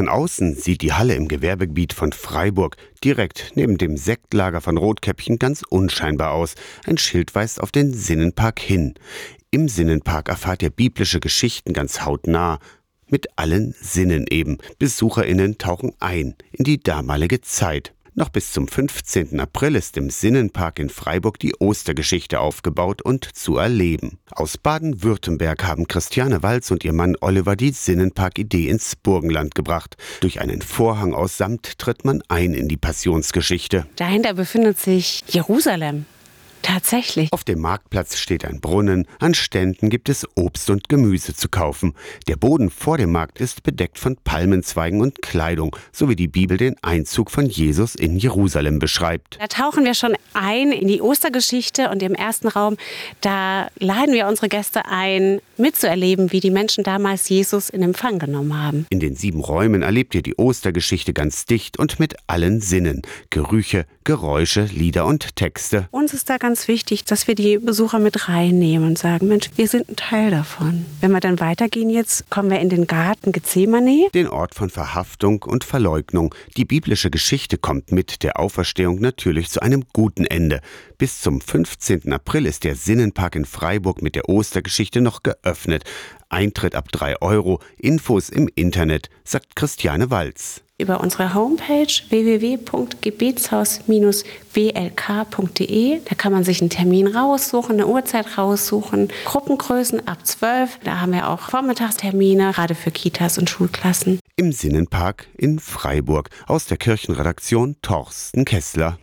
Von außen sieht die Halle im Gewerbegebiet von Freiburg direkt neben dem Sektlager von Rotkäppchen ganz unscheinbar aus. Ein Schild weist auf den Sinnenpark hin. Im Sinnenpark erfahrt ihr biblische Geschichten ganz hautnah. Mit allen Sinnen eben. BesucherInnen tauchen ein in die damalige Zeit. Noch bis zum 15. April ist im Sinnenpark in Freiburg die Ostergeschichte aufgebaut und zu erleben. Aus Baden-Württemberg haben Christiane Walz und ihr Mann Oliver die Sinnenpark-Idee ins Burgenland gebracht. Durch einen Vorhang aus Samt tritt man ein in die Passionsgeschichte. Dahinter befindet sich Jerusalem. Tatsächlich. Auf dem Marktplatz steht ein Brunnen, an Ständen gibt es Obst und Gemüse zu kaufen. Der Boden vor dem Markt ist bedeckt von Palmenzweigen und Kleidung, so wie die Bibel den Einzug von Jesus in Jerusalem beschreibt. Da tauchen wir schon ein in die Ostergeschichte und im ersten Raum, da laden wir unsere Gäste ein, mitzuerleben, wie die Menschen damals Jesus in Empfang genommen haben. In den sieben Räumen erlebt ihr die Ostergeschichte ganz dicht und mit allen Sinnen. Gerüche, Geräusche, Lieder und Texte. Uns ist da ganz ganz wichtig, dass wir die Besucher mit reinnehmen und sagen, Mensch, wir sind ein Teil davon. Wenn wir dann weitergehen jetzt, kommen wir in den Garten Gethsemane. Den Ort von Verhaftung und Verleugnung. Die biblische Geschichte kommt mit der Auferstehung natürlich zu einem guten Ende. Bis zum 15. April ist der Sinnenpark in Freiburg mit der Ostergeschichte noch geöffnet. Eintritt ab 3 Euro, Infos im Internet, sagt Christiane Walz über unsere Homepage www.gebetshaus-blk.de. Da kann man sich einen Termin raussuchen, eine Uhrzeit raussuchen, Gruppengrößen ab 12. Da haben wir auch Vormittagstermine, gerade für Kitas und Schulklassen. Im Sinnenpark in Freiburg aus der Kirchenredaktion Torsten Kessler.